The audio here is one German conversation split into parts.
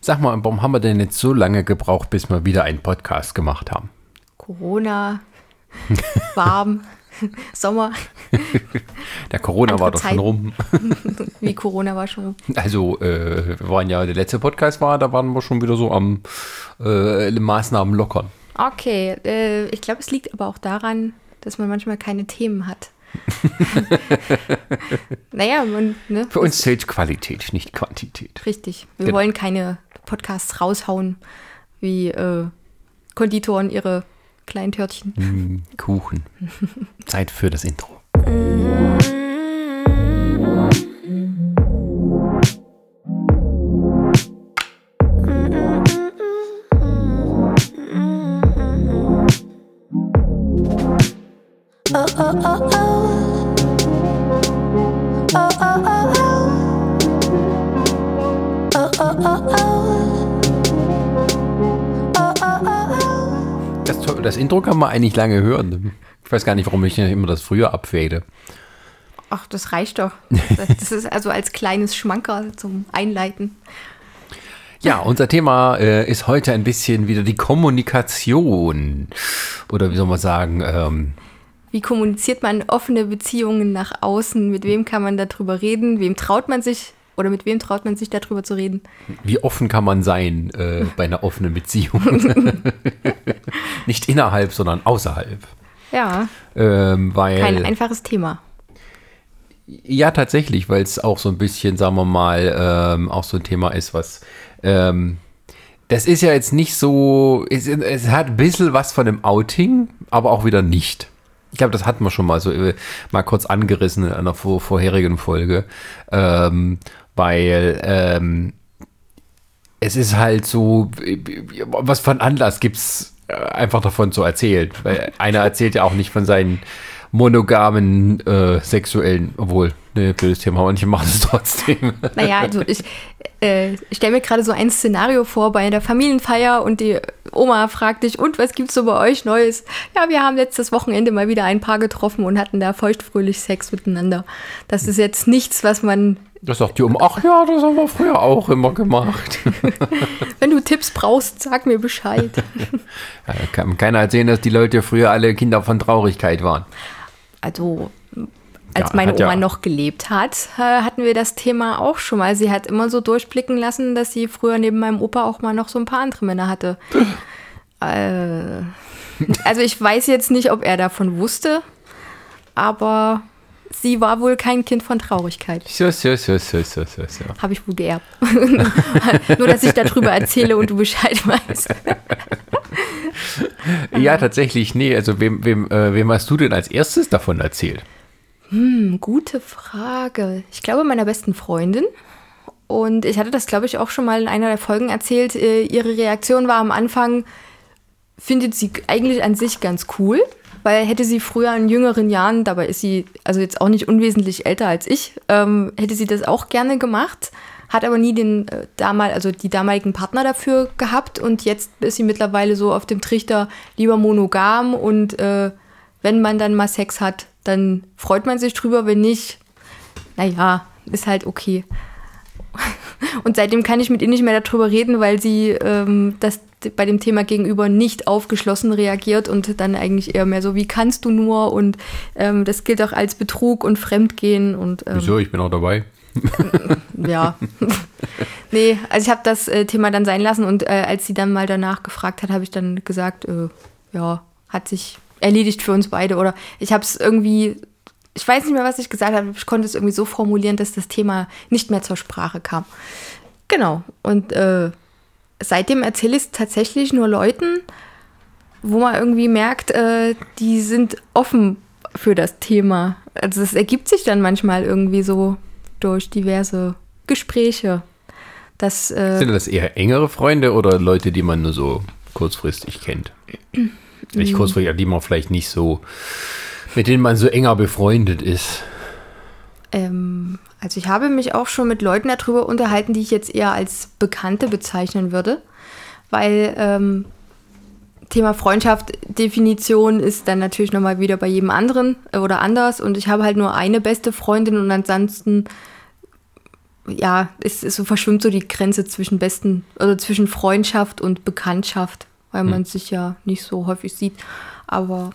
Sag mal, warum haben wir denn jetzt so lange gebraucht, bis wir wieder einen Podcast gemacht haben? Corona, warm, Sommer. Der Corona Andere war doch schon Zeiten. rum. Wie Corona war schon. Also, äh, wir waren ja, der letzte Podcast war, da waren wir schon wieder so am äh, Maßnahmen lockern. Okay, äh, ich glaube, es liegt aber auch daran, dass man manchmal keine Themen hat. naja, man, ne? Für uns zählt Qualität, nicht Quantität. Richtig. Wir Genau. wollen keine Podcasts raushauen, wie äh, Konditoren ihre kleinen Törtchen. Mm, Kuchen. Zeit für das Intro. Das, das Intro kann man eigentlich lange hören. Ich weiß gar nicht, warum ich immer das früher abwähle. Ach, das reicht doch. Das ist also als kleines Schmanker zum Einleiten. Ja, unser Thema äh, ist heute ein bisschen wieder die Kommunikation. Oder wie soll man sagen, ähm, Wie kommuniziert man offene Beziehungen nach außen? Mit wem kann man darüber reden? Wem traut man sich oder mit wem traut man sich darüber zu reden? wie offen kann man sein äh, bei einer offenen Beziehung? Nicht innerhalb, sondern außerhalb. Ja, Ähm, weil, kein einfaches Thema. ja, tatsächlich, weil es auch so ein bisschen, sagen wir mal, ähm, auch so ein Thema ist, was. Ähm, das ist ja jetzt nicht so. Es, es hat ein bisschen was von einem Outing, aber auch wieder nicht. Ich glaube, das hatten wir schon mal so äh, mal kurz angerissen in einer vor, vorherigen Folge. Ähm, weil ähm, es ist halt so, was einen Anlass gibt's äh, einfach davon zu erzählen? Weil einer erzählt ja auch nicht von seinen monogamen äh, sexuellen, obwohl, ne, blödes Thema, manche machen es trotzdem. Naja, also ich, äh, stelle mir gerade so ein Szenario vor bei der Familienfeier und die Oma fragt dich, und was gibt's so bei euch Neues? Ja, wir haben letztes Wochenende mal wieder ein Paar getroffen und hatten da feuchtfröhlich Sex miteinander. Das ist jetzt nichts, was man, Das sagt die um, ach ja, das haben wir früher auch immer gemacht. wenn du Tipps brauchst, sag mir Bescheid. Ja, kann keiner erzählen, dass die Leute früher alle Kinder von Traurigkeit waren. Also, als Ja, meine hat ja- Oma noch gelebt hat, äh, hatten wir das Thema auch schon mal. Sie hat immer so durchblicken lassen, dass sie früher neben meinem Opa auch mal noch so ein paar andere Männer hatte. äh, also ich weiß jetzt nicht, ob er davon wusste, aber sie war wohl kein Kind von Traurigkeit. So, so, so, so, so, so, so. Habe ich wohl geerbt. Nur, dass ich darüber erzähle und du Bescheid weißt. Ja, tatsächlich, nee, also wem, wem, äh, wem hast du denn als erstes davon erzählt? Hm, gute Frage. Ich glaube, meiner besten Freundin. Und ich hatte das, glaube ich, auch schon mal in einer der Folgen erzählt. Äh, Ihre Reaktion war am Anfang, findet sie eigentlich an sich ganz cool, weil hätte sie früher in jüngeren Jahren, dabei ist sie also jetzt auch nicht unwesentlich älter als ich, ähm, hätte sie das auch gerne gemacht, hat aber nie den äh, damal, also die damaligen Partner dafür gehabt und jetzt ist sie mittlerweile so auf dem Trichter lieber monogam und äh, wenn man dann mal Sex hat, dann freut man sich drüber, wenn nicht, naja, ist halt okay. Und seitdem kann ich mit ihr nicht mehr darüber reden, weil sie ähm, das bei dem Thema gegenüber nicht aufgeschlossen reagiert und dann eigentlich eher mehr so, wie kannst du nur? Und ähm, das gilt auch als Betrug und Fremdgehen und ähm, Wieso? Ich bin auch dabei. ja. nee, also ich habe das äh, Thema dann sein lassen und äh, als sie dann mal danach gefragt hat, habe ich dann gesagt, äh, ja, hat sich erledigt für uns beide. Oder ich habe es irgendwie, ich weiß nicht mehr, was ich gesagt habe, ich konnte es irgendwie so formulieren, dass das Thema nicht mehr zur Sprache kam. Genau. Und äh, seitdem erzähle ich es tatsächlich nur Leuten, wo man irgendwie merkt, äh, die sind offen für das Thema. Also es ergibt sich dann manchmal irgendwie so durch diverse Gespräche. Das, äh, Sind das eher engere Freunde oder Leute, die man nur so kurzfristig kennt? Nicht kurzfristig, die man vielleicht nicht so, mit denen man so enger befreundet ist. ähm, also ich habe mich auch schon mit Leuten darüber unterhalten, die ich jetzt eher als Bekannte bezeichnen würde, weil ähm, Thema Freundschaft, Definition ist dann natürlich nochmal wieder bei jedem anderen äh, oder anders und ich habe halt nur eine beste Freundin und ansonsten ja, es, es so verschwimmt so die Grenze zwischen besten, also zwischen Freundschaft und Bekanntschaft, weil man sich ja nicht so häufig sieht. Aber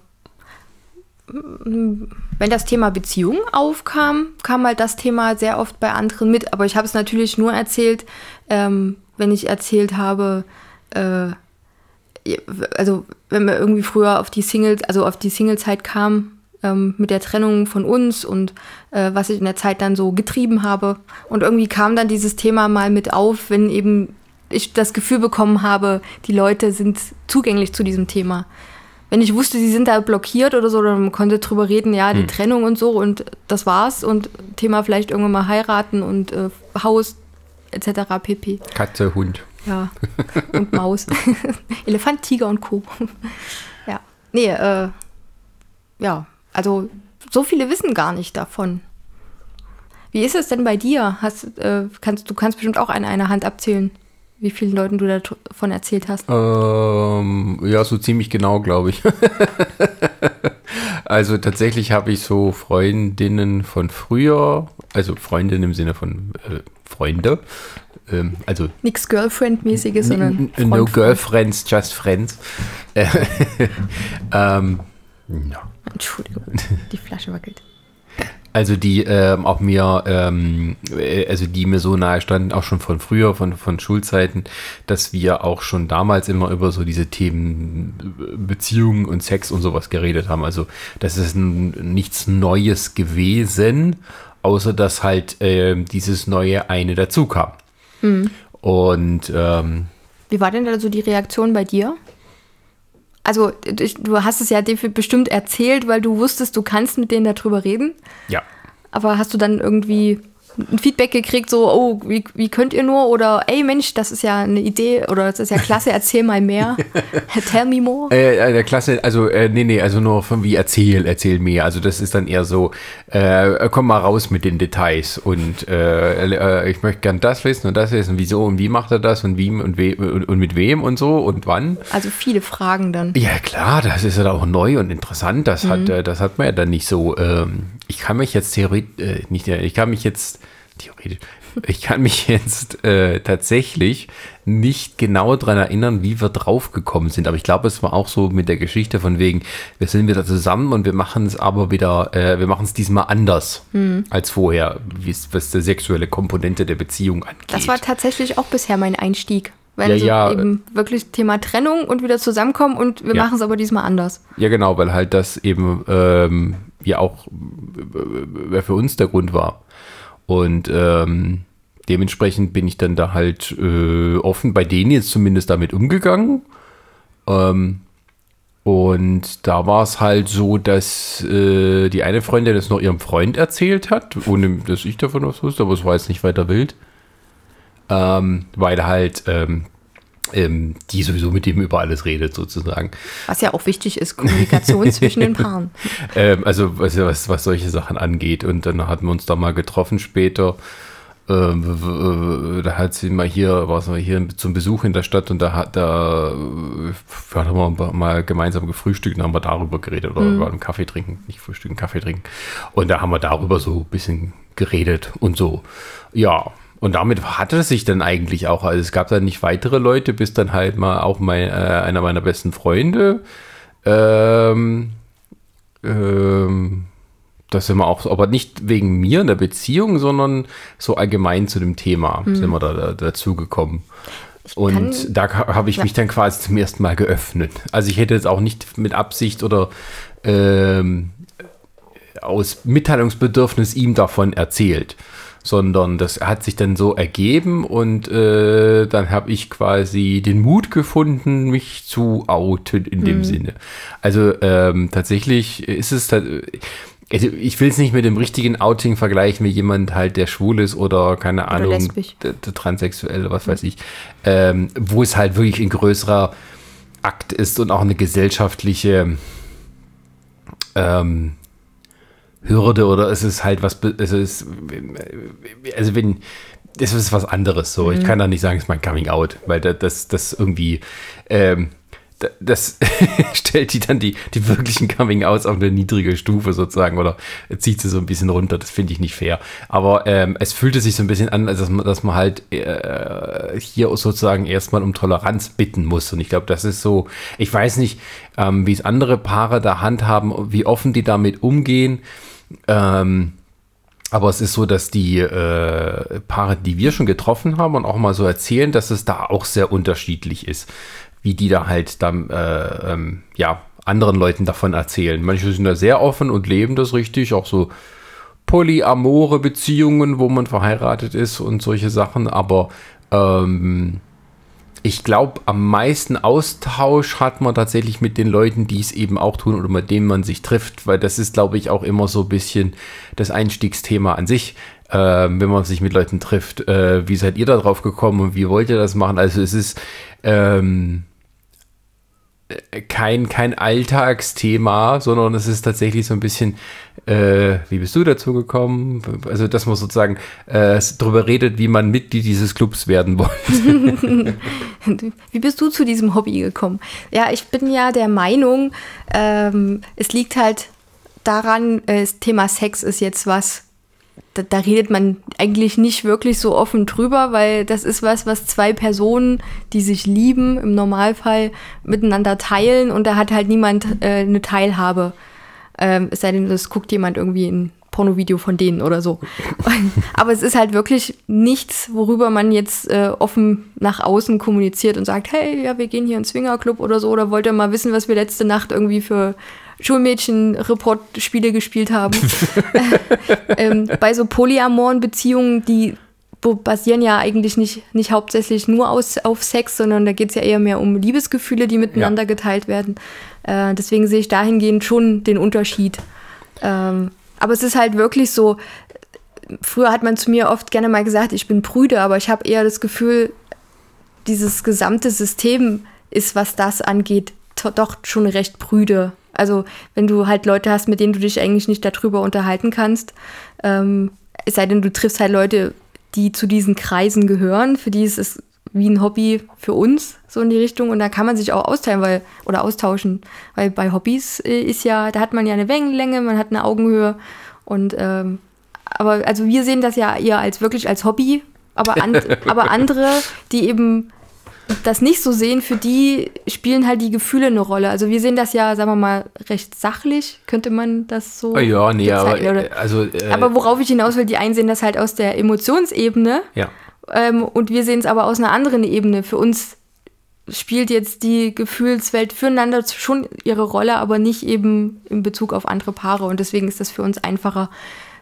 wenn das Thema Beziehung aufkam, kam halt das Thema sehr oft bei anderen mit. Aber ich habe es natürlich nur erzählt, ähm, wenn ich erzählt habe, äh, also wenn wir irgendwie früher auf die Singles, also auf die Singlezeit kam, ähm, mit der Trennung von uns und äh, was ich in der Zeit dann so getrieben habe. Und irgendwie kam dann dieses Thema mal mit auf, wenn eben ich das Gefühl bekommen habe, die Leute sind zugänglich zu diesem Thema. Wenn ich wusste, sie sind da blockiert oder so, dann konnte drüber reden, ja, die hm. Trennung und so und das war's und Thema vielleicht irgendwann mal heiraten und äh, Haus etc. pp. Katze, Hund. Ja, und Maus. Elefant, Tiger und Co. ja. Nee, äh, ja, also so viele wissen gar nicht davon. Wie ist es denn bei dir? Hast, äh, kannst, du kannst bestimmt auch an einer Hand abzählen, wie vielen Leuten du davon erzählt hast. Ähm, ja, so ziemlich genau, glaube ich. also tatsächlich habe ich so Freundinnen von früher, also Freundinnen im Sinne von äh, Freunde. Ähm, also Nichts Girlfriend-mäßiges, sondern. Freund, no Girlfriends, just friends. ähm, ja. Entschuldigung, die Flasche wackelt. Also die ähm, auch mir, ähm, äh, also die mir so nahe standen, auch schon von früher, von, von Schulzeiten, dass wir auch schon damals immer über so diese Themen äh, Beziehungen und Sex und sowas geredet haben. Also das ist nichts Neues gewesen, außer dass halt äh, dieses neue eine dazu kam. Mhm. Und ähm, wie war denn also die Reaktion bei dir? Also du hast es ja bestimmt erzählt, weil du wusstest, du kannst mit denen darüber reden. Ja. Aber hast du dann irgendwie ein Feedback gekriegt, so, oh, wie, wie könnt ihr nur? Oder, ey Mensch, das ist ja eine Idee oder das ist ja klasse, erzähl mal mehr. Tell me more. Äh, äh, klasse, also, äh, nee, nee, also nur von wie erzähl, erzähl mehr. Also das ist dann eher so, äh, komm mal raus mit den Details und äh, äh, ich möchte gern das wissen und das wissen, wieso und wie macht er das und wie und, we und, und mit wem und so und wann. Also viele Fragen dann. Ja, klar, das ist ja auch neu und interessant. Das, mhm. hat, das hat man ja dann nicht so. Ähm, ich kann mich jetzt theoretisch, nicht, ich kann mich jetzt theoretisch, ich kann mich jetzt äh, tatsächlich nicht genau daran erinnern, wie wir draufgekommen sind. Aber ich glaube, es war auch so mit der Geschichte von wegen, wir sind wieder zusammen und wir machen es aber wieder, äh, wir machen es diesmal anders mhm. als vorher, was die sexuelle Komponente der Beziehung angeht. Das war tatsächlich auch bisher mein Einstieg. Wenn ja, so ja. eben wirklich Thema Trennung und wieder zusammenkommen und wir ja. machen es aber diesmal anders. Ja, genau, weil halt das eben ähm, ja auch äh, für uns der Grund war. Und ähm, dementsprechend bin ich dann da halt äh, offen bei denen jetzt zumindest damit umgegangen. Ähm, und da war es halt so, dass äh, die eine Freundin das noch ihrem Freund erzählt hat, ohne dass ich davon was wusste, aber es war jetzt nicht weiter wild. Ähm, weil halt ähm, ähm, die sowieso mit dem über alles redet, sozusagen. Was ja auch wichtig ist, Kommunikation zwischen den Paaren. Ähm, also was, was, was solche Sachen angeht. Und dann hatten wir uns da mal getroffen später. Ähm, da hat sie mal hier, war sie hier zum Besuch in der Stadt und da hat da haben wir mal gemeinsam gefrühstückt und haben wir darüber geredet oder mhm. einen Kaffee trinken, nicht frühstücken, Kaffee trinken. Und da haben wir darüber so ein bisschen geredet und so. Ja, und damit hatte es sich dann eigentlich auch. Also es gab dann nicht weitere Leute, bis dann halt mal auch mein, äh, einer meiner besten Freunde. Ähm, ähm, das sind wir auch, aber nicht wegen mir in der Beziehung, sondern so allgemein zu dem Thema mhm. sind wir da, da dazu gekommen. Und da habe ich ja. mich dann quasi zum ersten Mal geöffnet. Also ich hätte jetzt auch nicht mit Absicht oder ähm, aus Mitteilungsbedürfnis ihm davon erzählt sondern das hat sich dann so ergeben und äh, dann habe ich quasi den Mut gefunden, mich zu outen in dem mhm. Sinne. Also ähm, tatsächlich ist es, also ich will es nicht mit dem richtigen Outing vergleichen, wie jemand halt, der schwul ist oder keine oder Ahnung, transsexuell, was weiß ich, ähm, wo es halt wirklich ein größerer Akt ist und auch eine gesellschaftliche ähm, Hürde oder es ist halt was, es ist, also wenn, es ist was anderes so. Mhm. Ich kann da nicht sagen, es ist mein Coming Out, weil das, das irgendwie, ähm, das stellt die dann die, die wirklichen Coming-Outs auf eine niedrige Stufe sozusagen oder zieht sie so ein bisschen runter. Das finde ich nicht fair. Aber ähm, es fühlte sich so ein bisschen an, dass man, dass man halt äh, hier sozusagen erstmal um Toleranz bitten muss. Und ich glaube, das ist so, ich weiß nicht, ähm, wie es andere Paare da handhaben, wie offen die damit umgehen. Ähm, aber es ist so, dass die äh, Paare, die wir schon getroffen haben und auch mal so erzählen, dass es da auch sehr unterschiedlich ist wie die da halt dann, äh, ähm, ja, anderen Leuten davon erzählen. Manche sind da sehr offen und leben das richtig, auch so polyamore Beziehungen, wo man verheiratet ist und solche Sachen, aber ähm, ich glaube, am meisten Austausch hat man tatsächlich mit den Leuten, die es eben auch tun oder mit denen man sich trifft, weil das ist, glaube ich, auch immer so ein bisschen das Einstiegsthema an sich, äh, wenn man sich mit Leuten trifft. Äh, wie seid ihr da drauf gekommen und wie wollt ihr das machen? Also es ist, ähm, kein, kein Alltagsthema, sondern es ist tatsächlich so ein bisschen, äh, wie bist du dazu gekommen? Also, dass man sozusagen äh, darüber redet, wie man Mitglied dieses Clubs werden wollte. wie bist du zu diesem Hobby gekommen? Ja, ich bin ja der Meinung, ähm, es liegt halt daran, äh, das Thema Sex ist jetzt was, da, da, redet man eigentlich nicht wirklich so offen drüber, weil das ist was, was zwei Personen, die sich lieben, im Normalfall miteinander teilen und da hat halt niemand äh, eine Teilhabe. Ähm, es sei denn, es guckt jemand irgendwie ein Pornovideo von denen oder so. Aber es ist halt wirklich nichts, worüber man jetzt äh, offen nach außen kommuniziert und sagt, hey, ja, wir gehen hier in den Swingerclub oder so, oder wollt ihr mal wissen, was wir letzte Nacht irgendwie für Schulmädchen-Report-Spiele gespielt haben. ähm, bei so polyamoren Beziehungen, die basieren ja eigentlich nicht, nicht hauptsächlich nur aus, auf Sex, sondern da geht es ja eher mehr um Liebesgefühle, die miteinander ja. geteilt werden. Äh, deswegen sehe ich dahingehend schon den Unterschied. Ähm, aber es ist halt wirklich so, früher hat man zu mir oft gerne mal gesagt, ich bin prüde, aber ich habe eher das Gefühl, dieses gesamte System ist, was das angeht, doch schon recht prüde. Also wenn du halt Leute hast, mit denen du dich eigentlich nicht darüber unterhalten kannst, ähm, es sei denn, du triffst halt Leute, die zu diesen Kreisen gehören, für die ist es wie ein Hobby für uns, so in die Richtung. Und da kann man sich auch austeilen, weil, oder austauschen. Weil bei Hobbys äh, ist ja, da hat man ja eine Wellenlänge, man hat eine Augenhöhe. Und ähm, aber also wir sehen das ja eher als wirklich als Hobby, aber, an, aber andere, die eben das nicht so sehen, für die spielen halt die Gefühle eine Rolle. Also wir sehen das ja, sagen wir mal, recht sachlich, könnte man das so. Oh ja, nee, aber, äh, also, äh, aber worauf ich hinaus will, die einen sehen das halt aus der Emotionsebene. Ja. Ähm, und wir sehen es aber aus einer anderen Ebene. Für uns spielt jetzt die Gefühlswelt füreinander schon ihre Rolle, aber nicht eben in Bezug auf andere Paare. Und deswegen ist das für uns einfacher,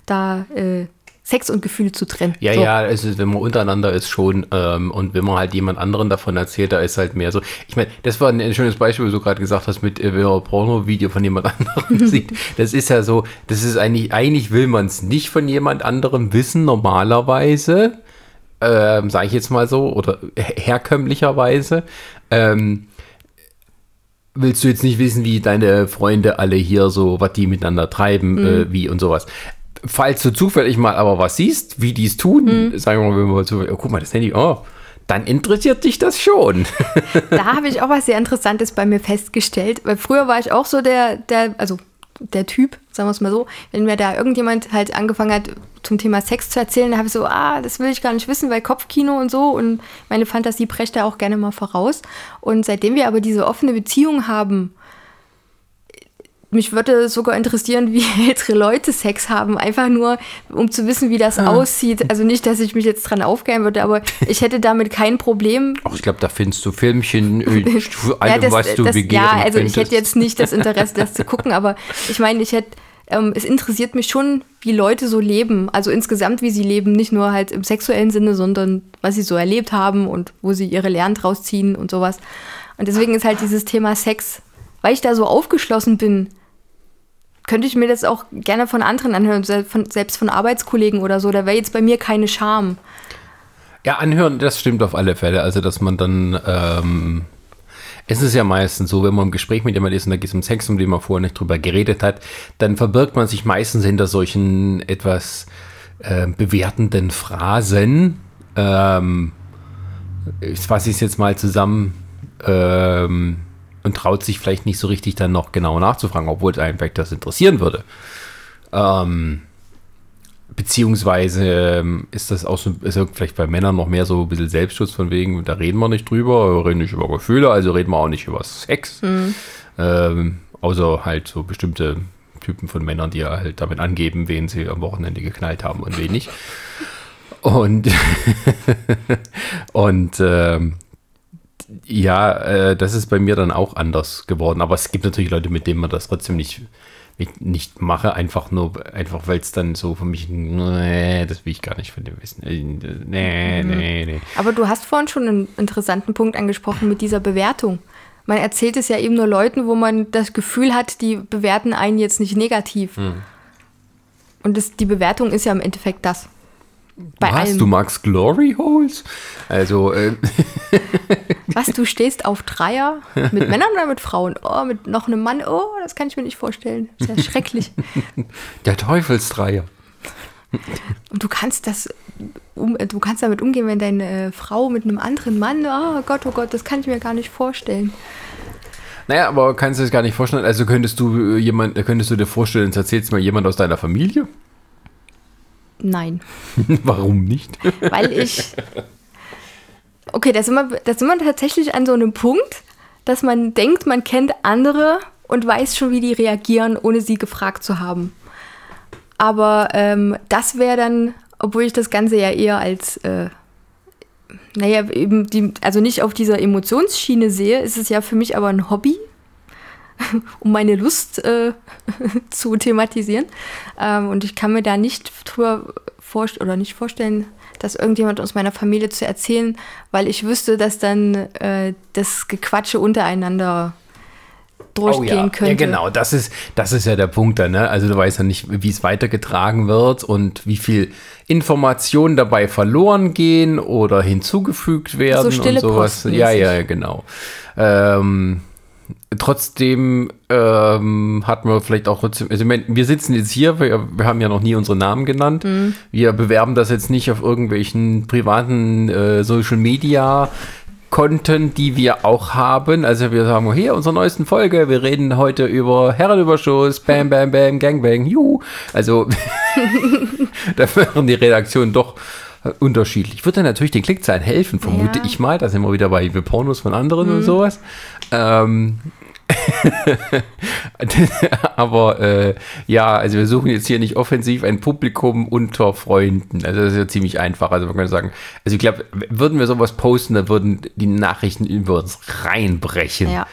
da äh, Sex und Gefühle zu trennen. Ja, so. ja, also wenn man untereinander ist schon ähm, und wenn man halt jemand anderen davon erzählt, da ist halt mehr so. Ich meine, das war ein schönes Beispiel, wie du gerade gesagt hast, mit äh, wenn man Porno-Video von jemand anderem sieht. Das ist ja so, das ist eigentlich, eigentlich will man es nicht von jemand anderem wissen, normalerweise, ähm, sage ich jetzt mal so, oder herkömmlicherweise. Ähm, willst du jetzt nicht wissen, wie deine Freunde alle hier so, was die miteinander treiben, mhm. äh, wie und sowas falls du zufällig mal aber was siehst, wie die es tun, mhm. sagen wir mal, wenn wir so, oh, guck mal, das Handy, oh, dann interessiert dich das schon. da habe ich auch was sehr Interessantes bei mir festgestellt, weil früher war ich auch so der, der, also der Typ, sagen wir es mal so, wenn mir da irgendjemand halt angefangen hat, zum Thema Sex zu erzählen, da habe ich so, ah, das will ich gar nicht wissen, weil Kopfkino und so und meine Fantasie brecht da auch gerne mal voraus. Und seitdem wir aber diese offene Beziehung haben, mich würde sogar interessieren, wie ältere Leute Sex haben, einfach nur, um zu wissen, wie das ah. aussieht. Also nicht, dass ich mich jetzt dran aufgeilen würde, aber ich hätte damit kein Problem. Ach, ich glaube, da findest du Filmchen, äh, allem, ja, was du das, Ja, also könntest. ich hätte jetzt nicht das Interesse, das zu gucken, aber ich meine, ich hätte, ähm, es interessiert mich schon, wie Leute so leben. Also insgesamt, wie sie leben, nicht nur halt im sexuellen Sinne, sondern was sie so erlebt haben und wo sie ihre Lernen draus ziehen und sowas. Und deswegen ist halt dieses Thema Sex, weil ich da so aufgeschlossen bin, könnte ich mir das auch gerne von anderen anhören, selbst von Arbeitskollegen oder so. Da wäre jetzt bei mir keine Scham. Ja, anhören, das stimmt auf alle Fälle. Also, dass man dann, ähm, es ist ja meistens so, wenn man im Gespräch mit jemandem ist und da geht es um Sex, um den man vorher nicht drüber geredet hat, dann verbirgt man sich meistens hinter solchen etwas äh, bewertenden Phrasen. Ähm, ich fasse es jetzt mal zusammen. Ähm, und traut sich vielleicht nicht so richtig dann noch genau nachzufragen, obwohl es einen vielleicht das interessieren würde. Ähm, beziehungsweise ähm, ist das auch so, ist ja vielleicht bei Männern noch mehr so ein bisschen Selbstschutz von wegen, da reden wir nicht drüber, wir reden nicht über Gefühle, also reden wir auch nicht über Sex. Ähm, außer halt so bestimmte Typen von Männern, die ja halt damit angeben, wen sie am Wochenende geknallt haben und wen nicht. Und, und ähm, ja, äh, das ist bei mir dann auch anders geworden. Aber es gibt natürlich Leute, mit denen man das trotzdem nicht, nicht, mache, einfach nur, einfach weil es dann so für mich, nee, das will ich gar nicht von dem wissen. Äh, Nee, nee, nee. Aber du hast vorhin schon einen interessanten Punkt angesprochen mit dieser Bewertung. Man erzählt es ja eben nur Leuten, wo man das Gefühl hat, die bewerten einen jetzt nicht negativ. Hm. Und das, die Bewertung ist ja im Endeffekt das. Bei Was, allem. du magst Glory Holes? Also, äh, Was, du stehst auf Dreier? Mit Männern oder mit Frauen? Oh, mit noch einem Mann? Oh, das kann ich mir nicht vorstellen. Das ist ja schrecklich. der Teufelsdreier. Und du kannst das, um, du kannst damit umgehen, wenn deine äh, Frau mit einem anderen Mann, oh Gott, oh Gott, das kann ich mir gar nicht vorstellen. Naja, aber kannst du das gar nicht vorstellen? Also könntest du äh, jemand, könntest du dir vorstellen, jetzt erzählst du mal jemand aus deiner Familie? Nein. Warum nicht? Weil ich. Okay, da sind, wir, da sind wir tatsächlich an so einem Punkt, dass man denkt, man kennt andere und weiß schon, wie die reagieren, ohne sie gefragt zu haben. Aber ähm, das wäre dann, obwohl ich das Ganze ja eher als, äh, naja, eben die, also nicht auf dieser Emotionsschiene sehe, ist es ja für mich aber ein Hobby, um meine Lust äh, zu thematisieren. Ähm, und ich kann mir da nicht drüber vorstellen oder nicht vorstellen, dass irgendjemand aus meiner Familie zu erzählen, weil ich wüsste, dass dann äh, das Gequatsche untereinander durchgehen ja. könnte. Ja, genau, das ist, das ist ja der Punkt da, ne? Also du weißt ja nicht, wie es weitergetragen wird und wie viel Informationen dabei verloren gehen oder hinzugefügt werden stille und sowas. Post Ja, ja, genau. Ähm, trotzdem ähm, hatten wir vielleicht auch also wir sitzen jetzt hier, wir, wir haben ja noch nie unsere Namen genannt. Mhm. Wir bewerben das jetzt nicht auf irgendwelchen privaten äh, Social Media Content, die wir auch haben. Also wir sagen, hier, unsere neuesten Folge, wir reden heute über Herrenüberschuss, Bam, Bam, Bam, Gangbang, juhu. Also da wären die Reaktionen doch unterschiedlich. Wird dann natürlich den Klickzahlen helfen, vermute Ja. ich mal. Da sind wir wieder bei Pornos von anderen und sowas. Ähm, aber äh, ja, also wir suchen jetzt hier nicht offensiv ein Publikum unter Freunden. Also das ist ja ziemlich einfach. Also man kann sagen, also ich glaube, würden wir sowas posten, dann würden die Nachrichten über uns reinbrechen. Ja.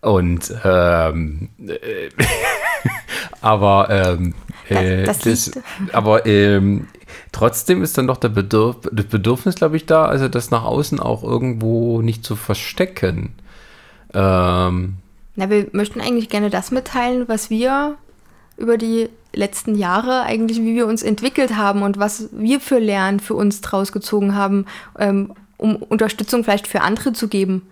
Und ähm, äh, aber ähm, äh, Das- das liegt- aber ähm, trotzdem ist dann doch der Bedürf das Bedürfnis, glaube ich, da, also das nach außen auch irgendwo nicht zu verstecken. Ähm, Na, wir möchten eigentlich gerne das mitteilen, was wir über die letzten Jahre eigentlich, wie wir uns entwickelt haben und was wir für Lernen für uns draus gezogen haben, ähm, um Unterstützung vielleicht für andere zu geben.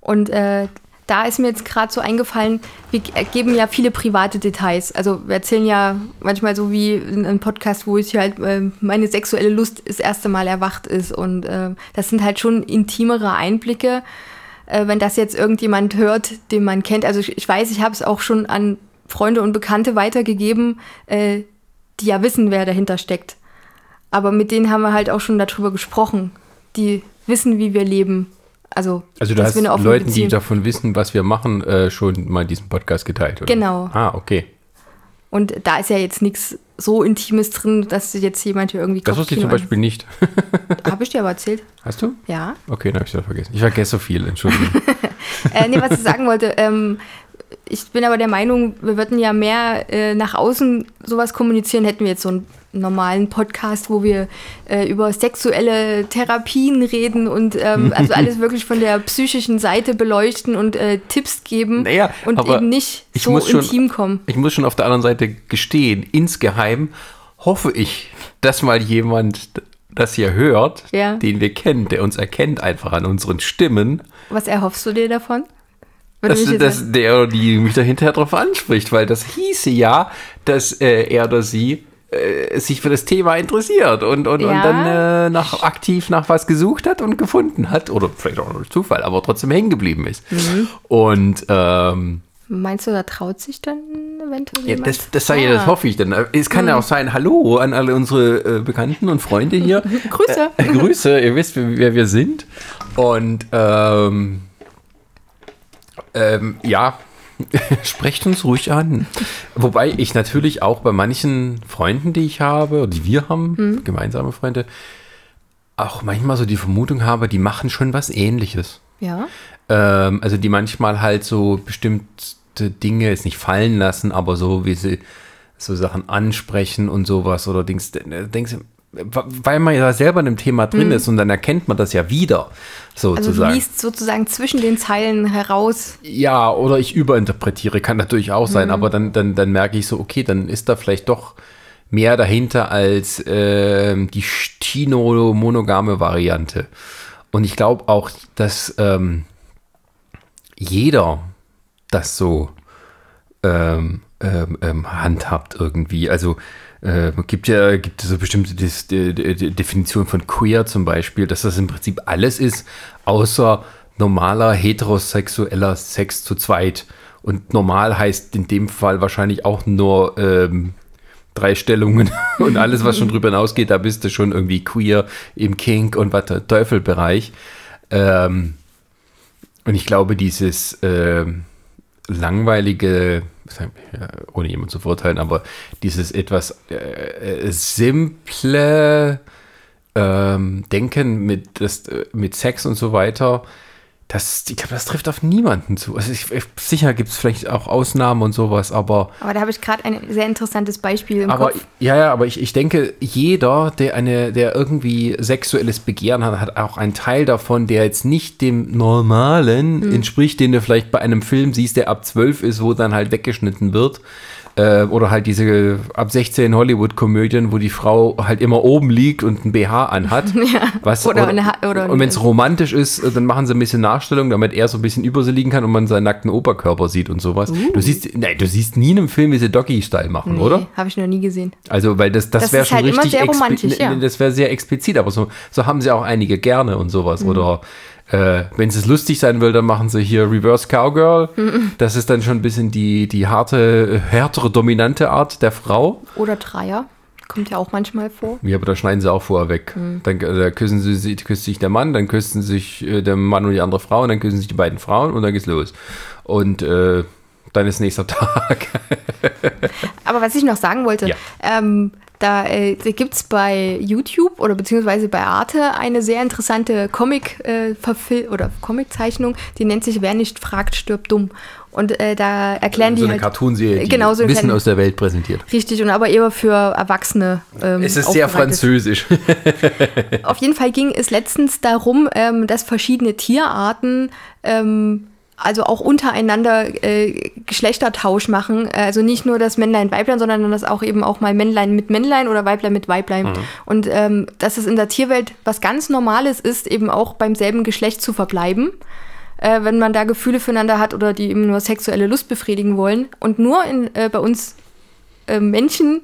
Und äh, da ist mir jetzt gerade so eingefallen, wir g- geben ja viele private Details. Also wir erzählen ja manchmal so wie in einem Podcast, wo ich halt äh, meine sexuelle Lust das erste Mal erwacht ist. Und äh, das sind halt schon intimere Einblicke äh, wenn das jetzt irgendjemand hört, den man kennt. Also ich, ich weiß, ich habe es auch schon an Freunde und Bekannte weitergegeben, äh, die ja wissen, wer dahinter steckt. Aber mit denen haben wir halt auch schon darüber gesprochen. Die wissen, wie wir leben. Also, also du dass hast Leuten, die Beziehung- davon wissen, was wir machen, äh, schon mal diesen Podcast geteilt. Oder? Genau. Ah, okay. Und da ist ja jetzt nichts so Intimes drin, dass jetzt jemand hier irgendwie Das wusste ich zum Beispiel nicht. Habe ich dir aber erzählt. Hast du? Ja. Okay, dann habe ich das vergessen. Ich vergesse so viel, Entschuldigung. Äh, nee, was ich sagen wollte, ähm, ich bin aber der Meinung, wir würden ja mehr äh, nach außen sowas kommunizieren, hätten wir jetzt so einen normalen Podcast, wo wir äh, über sexuelle Therapien reden und ähm, also alles wirklich von der psychischen Seite beleuchten und äh, Tipps geben Naja, und eben nicht ich so muss schon- intim kommen. Ich muss schon auf der anderen Seite gestehen, insgeheim hoffe ich, dass mal jemand das hier hört, Ja. den wir kennen, der uns erkennt einfach an unseren Stimmen, Was erhoffst du dir davon? Dass, dass der oder die mich da hinterher drauf anspricht, weil das hieße ja, dass äh, er oder sie äh, sich für das Thema interessiert und, und, Ja. und dann äh, nach, aktiv nach was gesucht hat und gefunden hat. Oder vielleicht auch durch Zufall, aber trotzdem hängen geblieben ist. Mhm. Und ähm, Meinst du, da traut sich dann eventuell ja, das, das, sei, das Ah. hoffe ich dann. Es kann Mhm. ja auch sein, hallo an alle unsere äh, Bekannten und Freunde hier. Grüße. Äh, Grüße, ihr wisst, wer, wer wir sind. Und ähm, ähm, ja, sprecht uns ruhig an. Wobei ich natürlich auch bei manchen Freunden, die ich habe, die wir haben, Mhm. gemeinsame Freunde, auch manchmal so die Vermutung habe, die machen schon was ähnliches. Ja. Ähm, also die manchmal halt so bestimmte Dinge jetzt nicht fallen lassen, aber so wie sie so Sachen ansprechen und sowas oder Dings, äh, denkst du, weil man ja selber in dem Thema drin ist und dann erkennt man das ja wieder, Also du sozusagen. liest sozusagen zwischen den Zeilen heraus. ja, oder ich überinterpretiere, kann natürlich auch sein, aber dann, dann, dann merke ich so, okay, dann ist da vielleicht doch mehr dahinter als ähm, die Stino-monogame Variante. Und ich glaube auch, dass ähm, jeder das so ähm, ähm, ähm, handhabt irgendwie. Also äh, gibt ja gibt so bestimmte Dis, de, de, de Definition von queer zum Beispiel, dass das im Prinzip alles ist, außer normaler heterosexueller Sex zu zweit. Und normal heißt in dem Fall wahrscheinlich auch nur ähm, drei Stellungen und alles, was schon drüber hinausgeht, da bist du schon irgendwie queer im Kink und was Teufelbereich. Ähm, und ich glaube, dieses ähm, langweilige, ohne jemanden zu verurteilen, aber dieses etwas äh, äh, simple ähm, Denken mit, das, äh, mit Sex und so weiter, das, ich glaube, das trifft auf niemanden zu. Also ich, ich, sicher gibt es vielleicht auch Ausnahmen und sowas, aber Aber da habe ich gerade ein sehr interessantes Beispiel im aber Kopf. ja, ja, aber ich, ich denke, jeder, der eine, der irgendwie sexuelles Begehren hat, hat auch einen Teil davon, der jetzt nicht dem Normalen Hm. entspricht, den du vielleicht bei einem Film siehst, der ab 12 ist, wo dann halt weggeschnitten wird. Äh, oder halt diese ab 16 Hollywood-Komödien, wo die Frau halt immer oben liegt und ein BH anhat. Was, Oder Ha- oder und wenn es romantisch ist, äh, dann machen sie ein bisschen Nachstellung, damit er so ein bisschen über sie liegen kann und man seinen nackten Oberkörper sieht und sowas. Du siehst, nein, du siehst nie in einem Film, wie sie Doggy-Style machen, oder? Habe ich noch nie gesehen. Also, weil das, das, Das wäre schon halt immer richtig sehr expli- romantisch, ja. ne, Das wäre sehr explizit, aber so, so haben sie auch einige gerne und sowas. Mhm. Oder äh, wenn es lustig sein will, dann machen sie hier Reverse Cowgirl. Mhm. Das ist dann schon ein bisschen die, die harte, härtere, dominante Art der Frau. Oder Dreier. Kommt ja auch manchmal vor. Ja, aber da schneiden sie auch vorher weg. Mhm. Dann äh, da küssen sie, sie küsst sich der Mann, dann küssen sich äh, der Mann und die andere Frau und dann küssen sich die beiden Frauen und dann geht's los. Und äh, dann ist nächster Tag. Aber was ich noch sagen wollte, Ja. ähm, da, äh, da gibt es bei YouTube oder beziehungsweise bei Arte eine sehr interessante Comic äh, oder Comiczeichnung, die nennt sich Wer nicht fragt, stirbt dumm. Und äh, da erklären so die eine halt Cartoonserie, die Genau, so Wissen aus der Welt präsentiert. richtig und aber eher für Erwachsene. Ähm, Es ist sehr französisch. Auf jeden Fall ging es letztens darum, ähm, dass verschiedene Tierarten ähm, also auch untereinander äh, Geschlechtertausch machen. Also nicht nur das Männlein, Weiblein, sondern das auch eben auch mal Männlein mit Männlein oder Weiblein mit Weiblein. Und ähm, dass es in der Tierwelt was ganz Normales ist, eben auch beim selben Geschlecht zu verbleiben. Äh, wenn man da Gefühle füreinander hat oder die eben nur sexuelle Lust befriedigen wollen. Und nur in, äh, bei uns äh, Menschen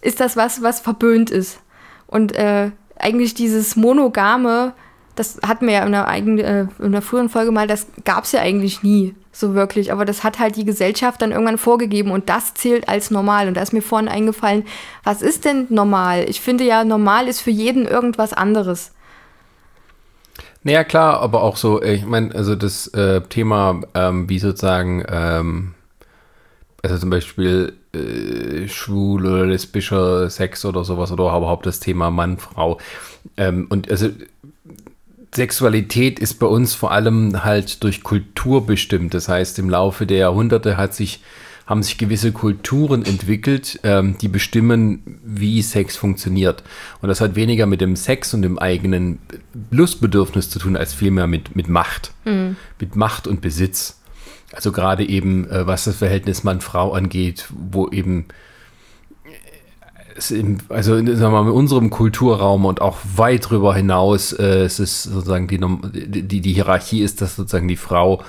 ist das was, was verböhnt ist. Und äh, eigentlich dieses monogame, das hatten wir ja in der, eigenen, äh, in der früheren Folge mal, das gab es ja eigentlich nie so wirklich. Aber das hat halt die Gesellschaft dann irgendwann vorgegeben und das zählt als normal. Und da ist mir vorhin eingefallen, was ist denn normal? Ich finde ja, normal ist für jeden irgendwas anderes. Naja, klar, aber auch so, ich meine, also das äh, Thema, ähm, wie sozusagen, ähm, also zum Beispiel äh, schwul oder lesbischer Sex oder sowas oder überhaupt das Thema Mann, Frau. Ähm, und also Sexualität ist bei uns vor allem halt durch Kultur bestimmt. Das heißt, im Laufe der Jahrhunderte hat sich, haben sich gewisse Kulturen entwickelt, ähm, die bestimmen, wie Sex funktioniert. Und das hat weniger mit dem Sex und dem eigenen Lustbedürfnis zu tun, als vielmehr mit, mit Macht. Mit Macht und Besitz. Also gerade eben, äh, was das Verhältnis Mann-Frau angeht, wo eben also in, sagen wir mal, in unserem Kulturraum und auch weit darüber hinaus, äh, es ist sozusagen die, die, die Hierarchie ist, dass sozusagen die Frau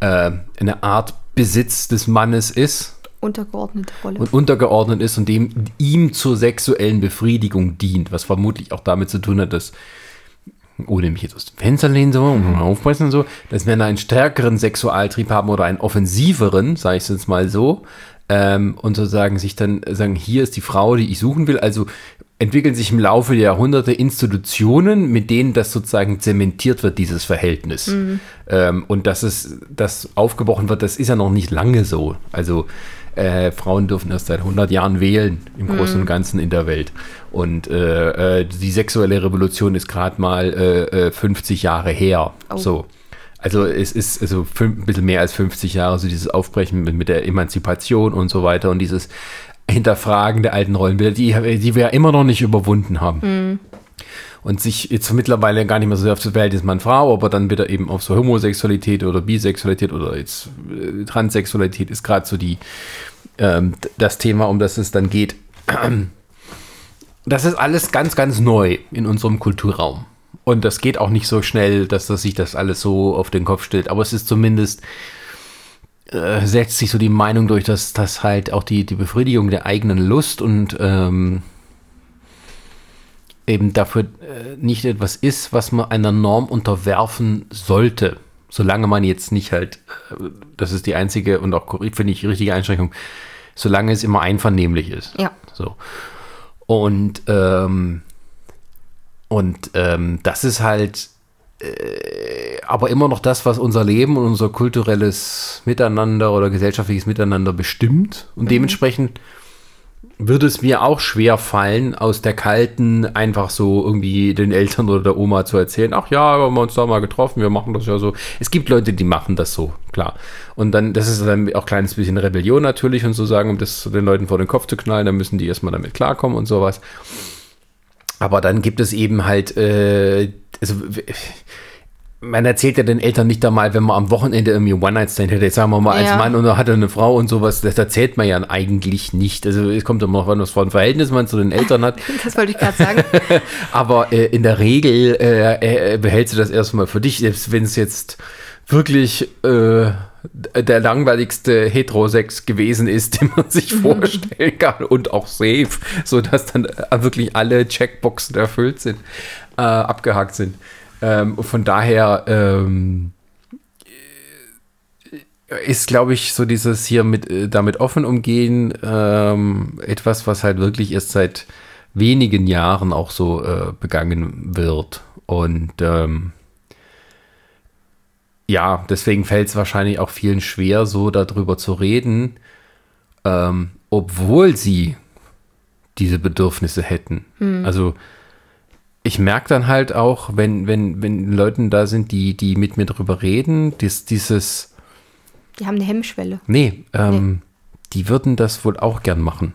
äh, eine Art Besitz des Mannes ist untergeordnete Rolle. Und untergeordnet ist und dem ihm zur sexuellen Befriedigung dient, was vermutlich auch damit zu tun hat, dass, ohne mich jetzt aus dem Fenster lehnen so, und aufpassen so, dass Männer einen stärkeren Sexualtrieb haben oder einen offensiveren, sage ich es jetzt mal so, ähm, und sozusagen sich dann sagen, hier ist die Frau, die ich suchen will. Also entwickeln sich im Laufe der Jahrhunderte Institutionen, mit denen das sozusagen zementiert wird, dieses Verhältnis. Mhm. Ähm, und dass es das aufgebrochen wird, das ist ja noch nicht lange so. Also äh, Frauen dürfen erst seit 100 Jahren wählen, im Großen und Ganzen in der Welt. Und äh, äh, die sexuelle Revolution ist gerade mal 50 äh, äh, Jahre her. Oh. So. Also es ist also ein bisschen mehr als 50 Jahre, so dieses Aufbrechen mit, mit der Emanzipation und so weiter und dieses Hinterfragen der alten Rollenbilder, die, die wir ja immer noch nicht überwunden haben. Mhm. Und sich jetzt mittlerweile gar nicht mehr so auf das Verhältnis Mann-Frau, aber dann wieder eben auf so Homosexualität oder Bisexualität oder jetzt äh, Transsexualität ist gerade so die, ähm, das Thema, um das es dann geht. Das ist alles ganz, ganz neu in unserem Kulturraum. Und das geht auch nicht so schnell, dass das sich das alles so auf den Kopf stellt. Aber es ist zumindest, äh, setzt sich so die Meinung durch, dass das halt auch die, die Befriedigung der eigenen Lust und ähm, eben dafür äh, nicht etwas ist, was man einer Norm unterwerfen sollte. Solange man jetzt nicht halt, äh, das ist die einzige und auch, finde ich, richtige Einschränkung, solange es immer einvernehmlich ist. Ja. So. Und, ähm, und ähm, das ist halt äh, aber immer noch das, was unser Leben und unser kulturelles Miteinander oder gesellschaftliches Miteinander bestimmt. Und mhm. dementsprechend würde es mir auch schwer fallen, aus der kalten einfach so irgendwie den Eltern oder der Oma zu erzählen, ach ja, wir haben uns da mal getroffen, wir machen das ja so. Es gibt Leute, die machen das so, klar. Und dann, das ist dann auch ein kleines bisschen Rebellion natürlich und so sagen, um das den Leuten vor den Kopf zu knallen, dann müssen die erstmal damit klarkommen und sowas. Aber dann gibt es eben halt, äh, also man erzählt ja den Eltern nicht einmal, wenn man am Wochenende irgendwie One-Night-Stand hätte, jetzt sagen wir mal als ja. Mann und da hat er eine Frau und sowas, das erzählt man ja eigentlich nicht. Also es kommt immer noch an, was für ein Verhältnis man zu den Eltern hat. Das wollte ich gerade sagen. Aber äh, in der Regel äh, äh, behältst du das erstmal für dich, selbst wenn es jetzt wirklich äh, der langweiligste Heterosex gewesen ist, den man sich mhm. vorstellen kann und auch safe, sodass dann äh, wirklich alle Checkboxen erfüllt sind, äh, abgehakt sind. Ähm, von daher ähm, ist, glaube ich, so dieses hier mit äh, damit offen umgehen ähm, etwas, was halt wirklich erst seit wenigen Jahren auch so äh, begangen wird. Und ähm, ja, deswegen fällt es wahrscheinlich auch vielen schwer, so darüber zu reden, ähm, obwohl sie diese Bedürfnisse hätten. Hm. Also ich merke dann halt auch, wenn, wenn, wenn Leuten da sind, die, die mit mir drüber reden, dies, dieses. Die haben eine Hemmschwelle. Nee, ähm, nee, die würden das wohl auch gern machen.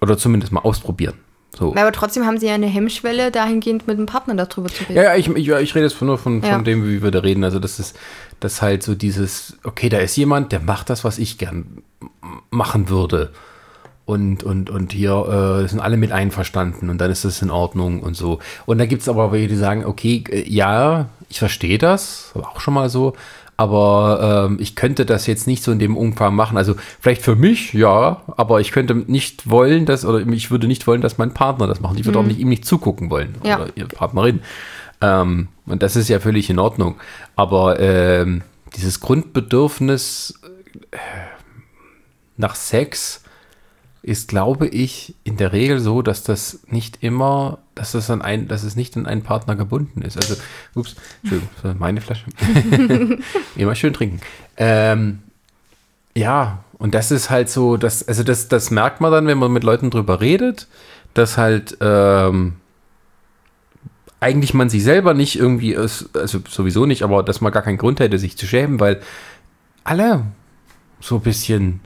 Oder zumindest mal ausprobieren. So. Aber trotzdem haben sie ja eine Hemmschwelle, dahingehend mit dem Partner darüber zu reden. Ja, ja ich, ich, ich rede jetzt nur von, von ja. dem, wie wir da reden. Also, das ist das halt so dieses, okay, da ist jemand, der macht das, was ich gern machen würde und, und, und hier äh, sind alle mit einverstanden und dann ist das in Ordnung und so. Und da gibt es aber welche, die sagen, okay, äh, ja, ich verstehe das, war auch schon mal so, aber ähm, ich könnte das jetzt nicht so in dem Umfang machen. Also vielleicht für mich, ja, aber ich könnte nicht wollen, dass, oder ich würde nicht wollen, dass mein Partner das macht. Ich würde mhm. auch nicht, ihm nicht zugucken wollen ja. oder ihre Partnerin. Ähm, und das ist ja völlig in Ordnung. Aber ähm, dieses Grundbedürfnis äh, nach Sex, ist, glaube ich, in der Regel so, dass das nicht immer, dass das an ein, dass es nicht an einen Partner gebunden ist. Also, ups, Entschuldigung, meine Flasche. immer schön trinken. Ähm, ja, und das ist halt so, das, also das, das merkt man dann, wenn man mit Leuten drüber redet, dass halt ähm, eigentlich man sich selber nicht irgendwie, ist, also sowieso nicht, aber dass man gar keinen Grund hätte, sich zu schämen, weil alle so ein bisschen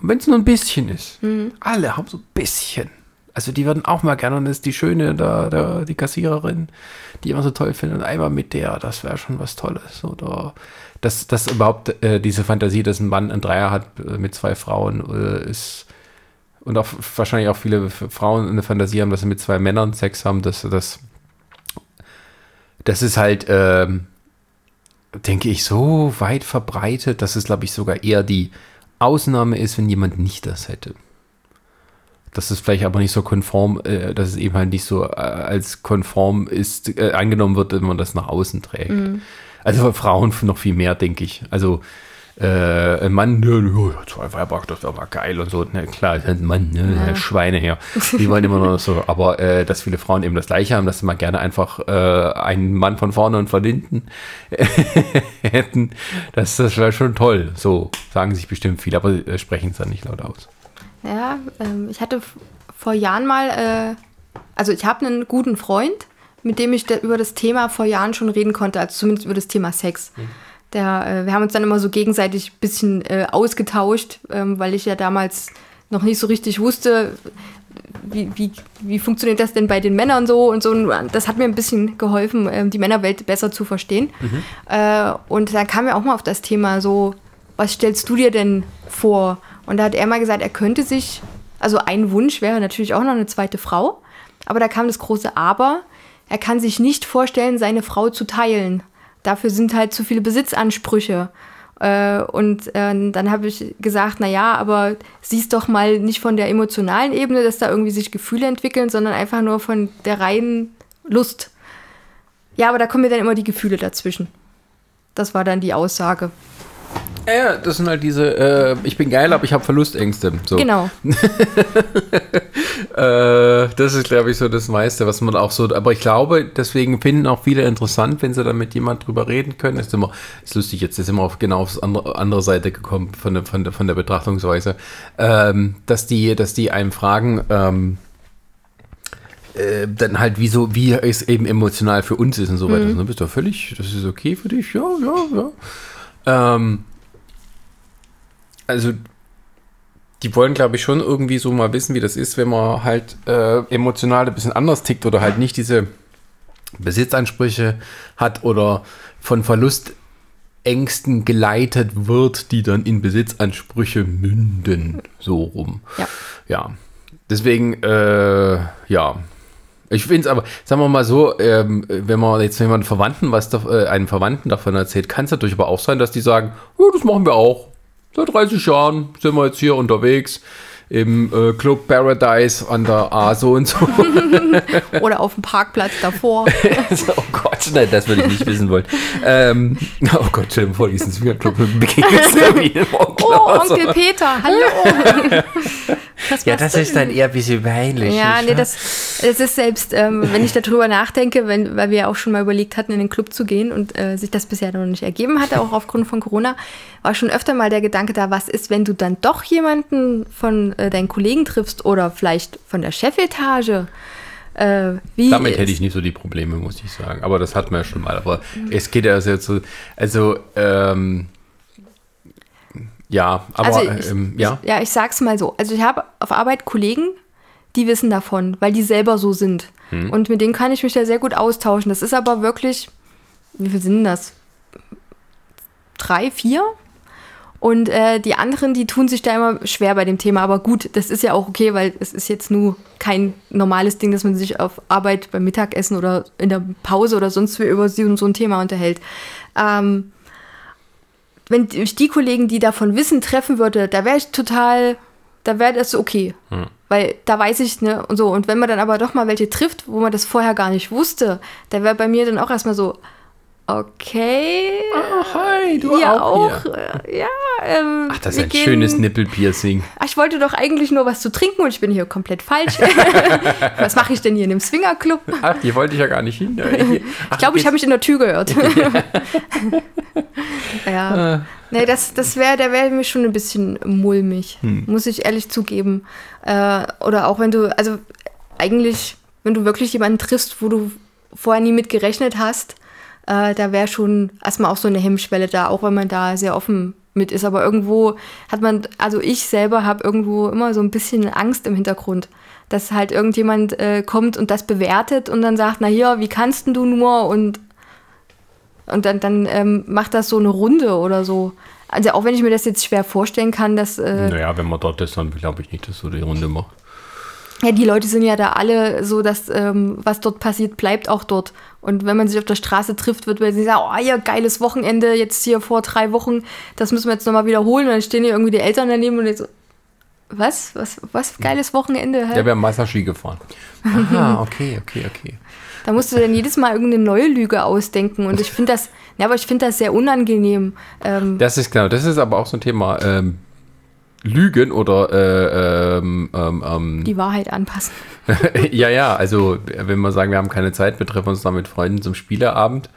wenn es nur ein bisschen ist. Mhm. Alle haben so ein bisschen. Also die würden auch mal gerne, und das ist die Schöne, da, da, die Kassiererin, die immer so toll finden, und einmal mit der, das wäre schon was Tolles. Oder dass das überhaupt äh, diese Fantasie, dass ein Mann ein Dreier hat äh, mit zwei Frauen, äh, ist und auch wahrscheinlich auch viele Frauen eine Fantasie haben, dass sie mit zwei Männern Sex haben, dass das das ist halt, ähm, denke ich, so weit verbreitet, dass es, glaube ich, sogar eher die Ausnahme ist, wenn jemand nicht das hätte. Dass es vielleicht aber nicht so konform, äh, dass es eben halt nicht so äh, als konform ist, äh, angenommen wird, wenn man das nach außen trägt. Mhm. Also für Frauen noch viel mehr, denke ich. Also äh, ein Mann, ne, ne, zwei Weiber, das wäre mal geil und so. Ne, klar, ein Mann, ne, ja. Schweine her. Die wollen immer noch so, aber äh, dass viele Frauen eben das Gleiche haben, dass sie mal gerne einfach äh, einen Mann von vorne und von hinten hätten, das, das wäre schon toll. So sagen sich bestimmt viele, aber äh, sprechen es dann nicht laut aus. Ja, ähm, ich hatte vor Jahren mal, äh, also ich habe einen guten Freund, mit dem ich da über das Thema vor Jahren schon reden konnte, also zumindest über das Thema Sex. Mhm. Der, äh, wir haben uns dann immer so gegenseitig ein bisschen äh, ausgetauscht, ähm, weil ich ja damals noch nicht so richtig wusste, wie, wie, wie funktioniert das denn bei den Männern so und so. Das hat mir ein bisschen geholfen, ähm, die Männerwelt besser zu verstehen. Mhm. Äh, und da kam ja auch mal auf das Thema so, was stellst du dir denn vor? Und da hat er mal gesagt, er könnte sich, also ein Wunsch wäre natürlich auch noch eine zweite Frau, aber da kam das große Aber, er kann sich nicht vorstellen, seine Frau zu teilen dafür sind halt zu viele Besitzansprüche. Äh, und äh, dann habe ich gesagt, naja, aber siehst doch mal nicht von der emotionalen Ebene, dass da irgendwie sich Gefühle entwickeln, sondern einfach nur von der reinen Lust. Ja, aber da kommen mir dann immer die Gefühle dazwischen. Das war dann die Aussage. Ja, das sind halt diese, äh, ich bin geil, aber ich habe Verlustängste. So. Genau. äh, das ist, glaube ich, so das meiste, was man auch so, aber ich glaube, deswegen finden auch viele interessant, wenn sie da mit jemand drüber reden können. Ist immer, ist lustig, jetzt ist immer auf, genau auf andere, andere Seite gekommen von der, von der, von der Betrachtungsweise, ähm, dass die, dass die einem fragen, ähm, äh, dann halt, wie, so, wie es eben emotional für uns ist und so weiter. Mhm. bist du völlig, das ist okay für dich? Ja, ja, ja. Ähm, also die wollen, glaube ich, schon irgendwie so mal wissen, wie das ist, wenn man halt äh, emotional ein bisschen anders tickt oder halt nicht diese Besitzansprüche hat oder von Verlustängsten geleitet wird, die dann in Besitzansprüche münden. So rum. Ja. Ja. Deswegen, äh, ja. Ich finde es aber, sagen wir mal so, ähm, wenn man jetzt jemanden Verwandten was äh, einem Verwandten davon erzählt, kann es natürlich aber auch sein, dass die sagen, ja, das machen wir auch. Seit 30 Jahren sind wir jetzt hier unterwegs im äh, Club Paradise an der A so und so. Oder auf dem Parkplatz davor. oh Gott, nein, das würde ich nicht wissen wollen. Ähm, oh Gott, stell dir vor, diesen Swingerclub mit Begegnungstermin Oh, Onkel Peter, hallo. Das ja, das ist dann eher ein bisschen peinlich. Ja, nee, das, das ist selbst, ähm, wenn ich darüber nachdenke, wenn, weil wir ja auch schon mal überlegt hatten, in den Club zu gehen und äh, sich das bisher noch nicht ergeben hatte, auch aufgrund von Corona, war schon öfter mal der Gedanke da, was ist, wenn du dann doch jemanden von äh, deinen Kollegen triffst oder vielleicht von der Chefetage? Äh, Damit hätte ich nicht so die Probleme, muss ich sagen. Aber das hatten wir ja schon mal. Aber mhm. es geht ja sehr zu, also, ähm, ja, aber also ich, ähm, ja. Ich, ja, ich sag's mal so. Also ich habe auf Arbeit Kollegen, die wissen davon, weil die selber so sind. Hm. Und mit denen kann ich mich da sehr gut austauschen. Das ist aber wirklich, wie viel sind das? Drei, vier? Und äh, die anderen, die tun sich da immer schwer bei dem Thema. Aber gut, das ist ja auch okay, weil es ist jetzt nur kein normales Ding, dass man sich auf Arbeit beim Mittagessen oder in der Pause oder sonst wie über so ein Thema unterhält. Ähm, wenn ich die Kollegen, die davon wissen, treffen würde, da wäre ich total, da wäre das okay. Hm. Weil da weiß ich, ne, und so. Und wenn man dann aber doch mal welche trifft, wo man das vorher gar nicht wusste, da wäre bei mir dann auch erstmal so, Okay. Oh, hi, du ja, auch. auch äh, ja, ähm, Ach, das ist ein gehen, schönes Nippelpiercing. Ach, ich wollte doch eigentlich nur was zu trinken und ich bin hier komplett falsch. was mache ich denn hier in dem Swingerclub? Ach, hier wollte ich ja gar nicht hin. Ach, ich glaube, ich habe mich in der Tür gehört. ja. Ah. Nee, das, das wäre, da wäre mir schon ein bisschen mulmig, hm. muss ich ehrlich zugeben. Äh, oder auch wenn du, also eigentlich, wenn du wirklich jemanden triffst, wo du vorher nie mit gerechnet hast, äh, da wäre schon erstmal auch so eine Hemmschwelle da, auch wenn man da sehr offen mit ist. Aber irgendwo hat man, also ich selber habe irgendwo immer so ein bisschen Angst im Hintergrund, dass halt irgendjemand äh, kommt und das bewertet und dann sagt, na hier, wie kannst du nur und und dann, dann ähm, macht das so eine Runde oder so. Also auch wenn ich mir das jetzt schwer vorstellen kann, dass. Äh naja, wenn man dort ist, dann glaube ich nicht, dass so die Runde macht. ja, die Leute sind ja da alle so, dass ähm, was dort passiert, bleibt auch dort. Und wenn man sich auf der Straße trifft, wird man sagen, oh ja, geiles Wochenende, jetzt hier vor drei Wochen, das müssen wir jetzt nochmal wiederholen. Und dann stehen hier irgendwie die Eltern daneben und jetzt so, was? Was, was geiles Wochenende? Hä? Wir haben Wasserski gefahren. Aha, okay, okay, okay. Da musst du dann jedes Mal irgendeine neue Lüge ausdenken. Und ich finde das, ja, aber ich finde das sehr unangenehm. Ähm, Das ist genau, das ist aber auch so ein Thema ähm, Lügen oder äh, ähm, ähm, ähm, die Wahrheit anpassen. ja, ja, also wenn wir sagen, wir haben keine Zeit, wir treffen uns da mit Freunden zum Spieleabend.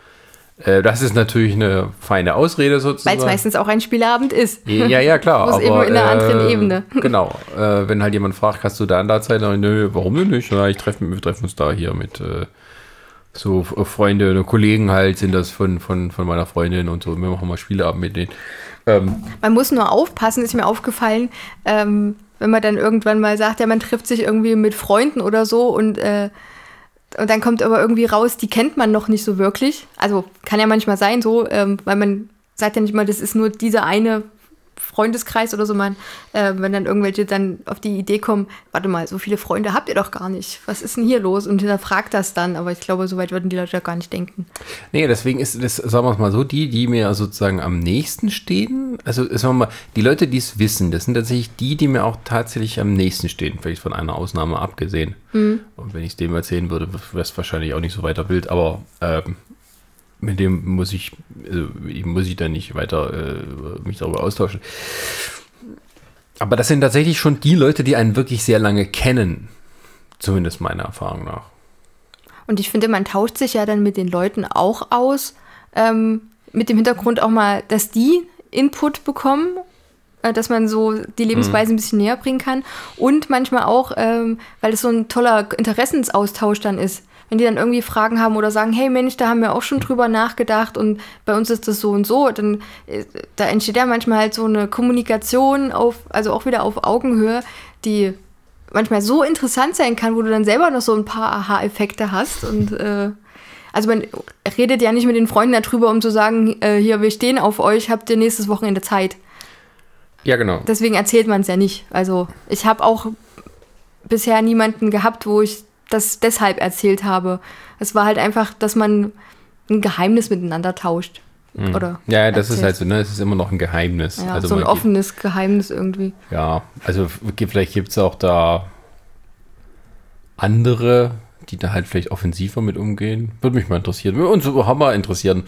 Äh, das ist natürlich eine feine Ausrede Weil sozusagen. es meistens auch ein Spieleabend ist. Ja, ja, klar. Bloß eben in einer anderen Ebene. Genau. Äh, wenn halt jemand fragt, hast du da an der Zeit? Dann, Nö, warum denn nicht? Ja, ich treffe, wir treffen uns da hier mit äh, so Freunde und Kollegen halt, sind das von, von, von meiner Freundin und so. Wir machen mal Spieleabend mit denen. Ähm, Man muss nur aufpassen, ist mir aufgefallen, ähm, wenn man dann irgendwann mal sagt, ja, man trifft sich irgendwie mit Freunden oder so und, äh, und dann kommt aber irgendwie raus, die kennt man noch nicht so wirklich. Also kann ja manchmal sein so, ähm, weil man sagt ja nicht mal, das ist nur dieser eine Freundeskreis oder so, man, äh, wenn dann irgendwelche dann auf die Idee kommen, warte mal, so viele Freunde habt ihr doch gar nicht. Was ist denn hier los? Und hinterfragt das dann, aber ich glaube, so weit würden die Leute ja gar nicht denken. Nee, deswegen ist das, sagen wir es mal so, die, die mir sozusagen am nächsten stehen, also sagen wir mal, die Leute, die es wissen, das sind tatsächlich die, die mir auch tatsächlich am nächsten stehen, vielleicht von einer Ausnahme abgesehen. Und wenn ich es dem erzählen würde, wäre es wahrscheinlich auch nicht so weiter wild, aber ähm, mit dem muss ich, also, muss ich dann nicht weiter äh, mich darüber austauschen. Aber das sind tatsächlich schon die Leute, die einen wirklich sehr lange kennen. Zumindest meiner Erfahrung nach. Und ich finde, man tauscht sich ja dann mit den Leuten auch aus, ähm, mit dem Hintergrund auch mal, dass die Input bekommen, äh, dass man so die Lebensweise ein bisschen näher bringen kann. Und manchmal auch, ähm, weil es so ein toller Interessensaustausch dann ist. Wenn die dann irgendwie Fragen haben oder sagen, hey Mensch, da haben wir auch schon drüber nachgedacht und bei uns ist das so und so, dann äh, da entsteht ja manchmal halt so eine Kommunikation auf, also auch wieder auf Augenhöhe, die manchmal so interessant sein kann, wo du dann selber noch so ein paar Aha-Effekte hast. Und äh, also man redet ja nicht mit den Freunden darüber, um zu sagen, äh, hier, wir stehen auf euch, habt ihr nächstes Wochenende Zeit. Ja, genau. Deswegen erzählt man es ja nicht. Also ich habe auch bisher niemanden gehabt, wo ich das deshalb erzählt habe. Es war halt einfach, dass man ein Geheimnis miteinander tauscht. Oder Ja, das ist erzählt. halt so, ne? Es ist immer noch ein Geheimnis. ja, also so ein offenes Geheimnis irgendwie. Ja, also vielleicht gibt es auch da andere, die da halt vielleicht offensiver mit umgehen. Würde mich mal interessieren. Würde uns so Hammer interessieren,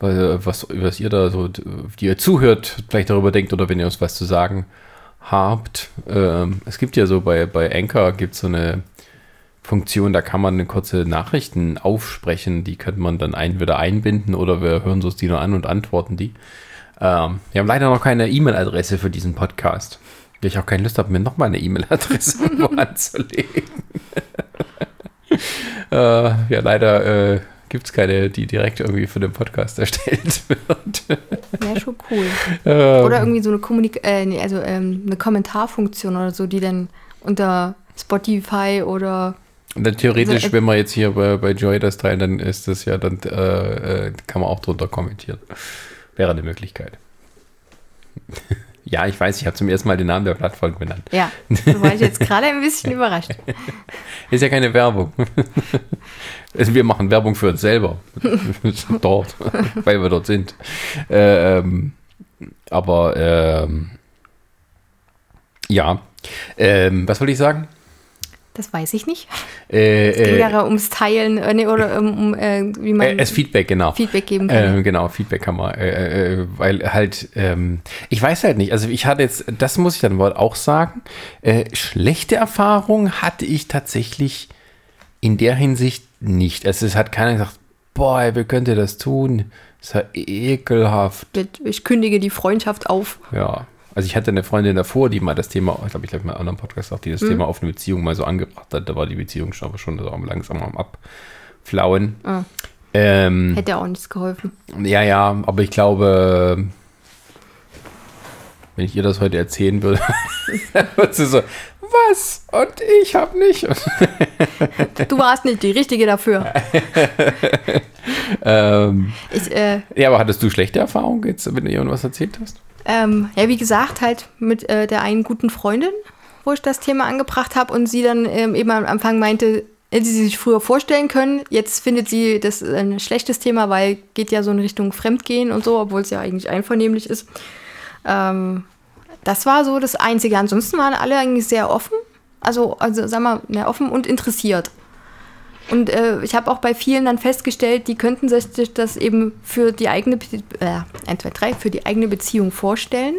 weil, was, was ihr da so, die ihr zuhört, vielleicht darüber denkt oder wenn ihr uns was zu sagen habt. Ähm, es gibt ja so bei, bei Anchor gibt es so eine Funktion, da kann man eine kurze Nachrichten aufsprechen, die könnte man dann entweder einbinden oder wir hören uns die nur an und antworten die. Ähm, wir haben leider noch keine E-Mail-Adresse für diesen Podcast. Weil ich auch keine Lust habe, mir nochmal eine E-Mail-Adresse anzulegen. äh, ja, leider äh, gibt es keine, die direkt irgendwie für den Podcast erstellt wird. Ja, schon cool. Ähm, Oder irgendwie so eine Kommunik äh, nee, also ähm, eine Kommentarfunktion oder so, die dann unter Spotify oder Und dann theoretisch, Also, wenn wir jetzt hier bei, bei Joy das teilen, dann ist das ja, dann äh, äh, kann man auch drunter kommentieren. Wäre eine Möglichkeit. ja, ich weiß, ich habe zum ersten Mal den Namen der Plattform genannt. ja, da war ich jetzt gerade ein bisschen überrascht. Ist ja keine Werbung. also wir machen Werbung für uns selber. dort, weil wir dort sind. Ähm, aber ähm, ja, ähm, was wollte ich sagen? Das weiß ich nicht. Äh, Es ging äh, ja ums Teilen äh, nee, oder um, um äh, wie man äh, es Feedback, genau. Feedback geben kann. Ähm, genau, Feedback kann man, äh, äh, weil halt, ähm, ich weiß halt nicht, also ich hatte jetzt, das muss ich dann wohl auch sagen, schlechte Erfahrungen hatte ich tatsächlich in der Hinsicht nicht. Also es hat keiner gesagt, boah, wie könnt ihr das tun? Das ist ja ekelhaft. Ich kündige die Freundschaft auf. Ja. Also ich hatte eine Freundin davor, die mal das Thema, ich glaube, ich habe mal in einem anderen Podcast auch, die das Thema offene Beziehung mal so angebracht hat. Da war die Beziehung schon aber schon so am- langsam am Abflauen. Ah. Ähm, Hätte auch nichts geholfen. ja, ja, aber ich glaube, wenn ich ihr das heute erzählen würde, dann würde sie so, was? Und ich habe nicht. Du warst nicht die Richtige dafür. ähm, Ich, äh, ja, aber hattest du schlechte Erfahrungen jetzt, wenn du ihr was erzählt hast? Ähm, ja, wie gesagt, halt mit äh, der einen guten Freundin. wo ich das Thema angebracht habe und sie dann ähm, eben am Anfang meinte, hätte sie sich früher vorstellen können. Jetzt findet sie das ein schlechtes Thema, weil geht ja so in Richtung Fremdgehen und so, obwohl es ja eigentlich einvernehmlich ist. Ähm, das war so das Einzige. Ansonsten waren alle eigentlich sehr offen. Also, also sag mal, ja, offen und interessiert. Und äh, ich habe auch bei vielen dann festgestellt, die könnten sich das eben für die eigene, äh, 1, 2, 3, für die eigene Beziehung vorstellen,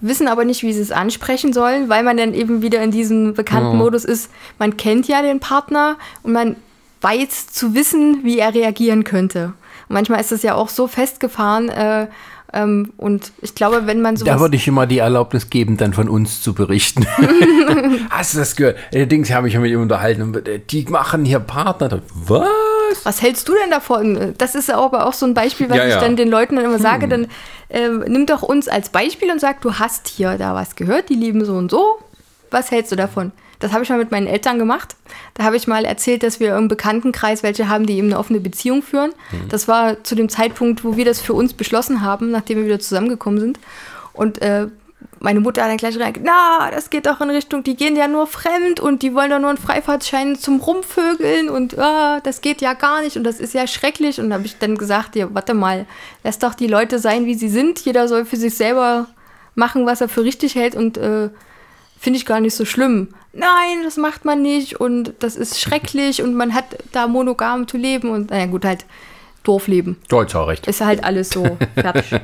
wissen aber nicht, wie sie es ansprechen sollen, weil man dann eben wieder in diesem bekannten ja. Modus ist, man kennt ja den Partner und man weiß zu wissen, wie er reagieren könnte. Und manchmal ist das ja auch so festgefahren, äh, ähm, und ich glaube, wenn man so. Da würde ich immer die Erlaubnis geben, dann von uns zu berichten. Hast du das gehört? Allerdings habe ich mich mit ihm unterhalten. Äh, die machen hier Partner. Was? Was hältst du denn davon? Das ist aber auch so ein Beispiel, was ja, ja. ich dann den Leuten dann immer sage. Hm. Dann äh, nimm doch uns als Beispiel und sag, du hast hier da was gehört, die lieben so und so. Was hältst du davon? Das habe ich mal mit meinen Eltern gemacht. Da habe ich mal erzählt, dass wir im Bekanntenkreis welche haben, die eben eine offene Beziehung führen. Mhm. Das war zu dem Zeitpunkt, wo wir das für uns beschlossen haben, nachdem wir wieder zusammengekommen sind. Und äh, meine Mutter hat dann gleich rein, na, das geht doch in Richtung, die gehen ja nur fremd und die wollen doch nur einen Freifahrtschein zum Rumvögeln und ah, das geht ja gar nicht und das ist ja schrecklich. Und da habe ich dann gesagt, ja, warte mal, lass doch die Leute sein, wie sie sind. Jeder soll für sich selber machen, was er für richtig hält und äh, finde ich gar nicht so schlimm. Nein, das macht man nicht und das ist schrecklich und man hat da monogam zu leben und naja gut, halt Dorfleben. Deutsch auch recht. Ist halt alles so fertig. ja,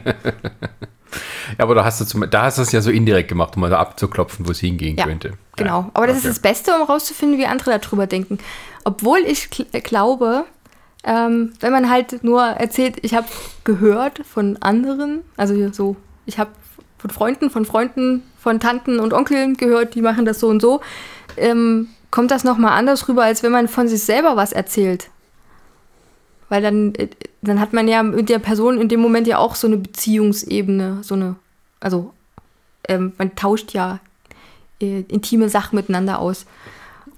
aber da hast du zum, da hast du es ja so indirekt gemacht, um mal da abzuklopfen, wo es hingehen ja, könnte. Genau, aber das okay. ist das Beste, um rauszufinden, wie andere darüber denken. Obwohl ich glaube, ähm, wenn man halt nur erzählt, ich habe gehört von anderen, also so, ich habe von Freunden, von Freunden, von Tanten und Onkeln gehört, die machen das so und so, ähm, kommt das nochmal anders rüber, als wenn man von sich selber was erzählt. Weil dann, äh, dann hat man ja mit der Person in dem Moment ja auch so eine Beziehungsebene, so eine, also ähm, man tauscht ja äh, intime Sachen miteinander aus.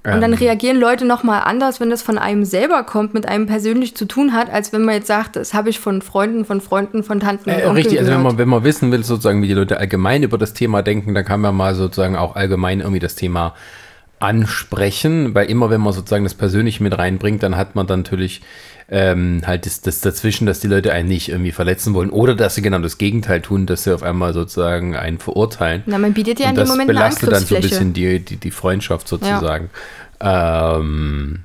Und dann ähm. reagieren Leute nochmal anders, wenn das von einem selber kommt, mit einem persönlich zu tun hat, als wenn man jetzt sagt, das habe ich von Freunden, von Freunden, von Tanten. Äh, richtig, also wenn man, wenn man wissen will, sozusagen, wie die Leute allgemein über das Thema denken, dann kann man mal sozusagen auch allgemein irgendwie das Thema ansprechen, weil immer wenn man sozusagen das Persönliche mit reinbringt, dann hat man dann natürlich ähm, halt das, das dazwischen, dass die Leute einen nicht irgendwie verletzen wollen oder dass sie genau das Gegenteil tun, dass sie auf einmal sozusagen einen verurteilen. Na, man bietet ja in dem Moment eine Das belastet dann so ein bisschen die, die, die Freundschaft sozusagen. Ja. Ähm,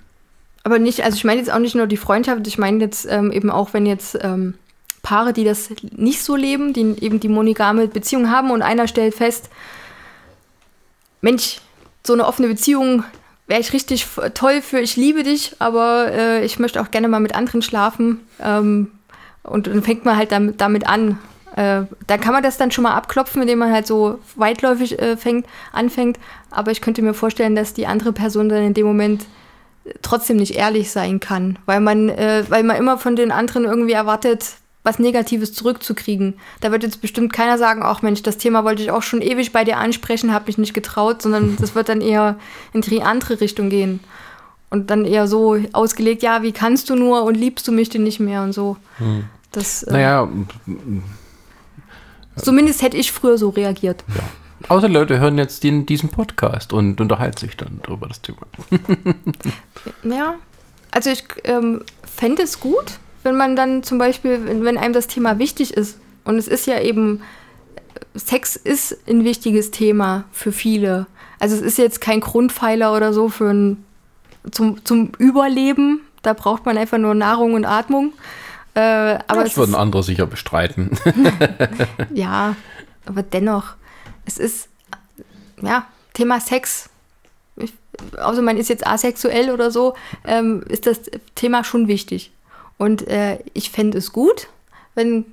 Aber nicht, also ich meine jetzt auch nicht nur die Freundschaft, ich meine jetzt ähm, eben auch, wenn jetzt ähm, Paare, die das nicht so leben, die eben die monogame Beziehung haben und einer stellt fest, Mensch, so eine offene Beziehung wäre ich richtig toll für, ich liebe dich, aber äh, ich möchte auch gerne mal mit anderen schlafen. Ähm, und dann fängt man halt damit, damit an. Äh, da kann man das dann schon mal abklopfen, indem man halt so weitläufig äh, fängt, anfängt. Aber ich könnte mir vorstellen, dass die andere Person dann in dem Moment trotzdem nicht ehrlich sein kann, weil man, äh, weil man immer von den anderen irgendwie erwartet, was Negatives zurückzukriegen. Da wird jetzt bestimmt keiner sagen, ach Mensch, das Thema wollte ich auch schon ewig bei dir ansprechen, habe mich nicht getraut, sondern das wird dann eher in die andere Richtung gehen. Und dann eher so ausgelegt, ja, wie kannst du nur und liebst du mich denn nicht mehr und so. Hm. Das, äh, naja. Zumindest hätte ich früher so reagiert. Ja. Außer Leute hören jetzt den, diesen Podcast und unterhalten sich dann darüber das Thema. ja, also ich ähm, fände es gut, wenn man dann zum Beispiel, wenn einem das Thema wichtig ist, und es ist ja eben, Sex ist ein wichtiges Thema für viele. Also es ist jetzt kein Grundpfeiler oder so für ein, zum, zum Überleben. Da braucht man einfach nur Nahrung und Atmung. Äh, aber das würden andere sicher bestreiten. ja, aber dennoch, es ist, ja, Thema Sex. Ich, außer man ist jetzt asexuell oder so, ähm, ist das Thema schon wichtig. Und äh, ich fände es gut, wenn,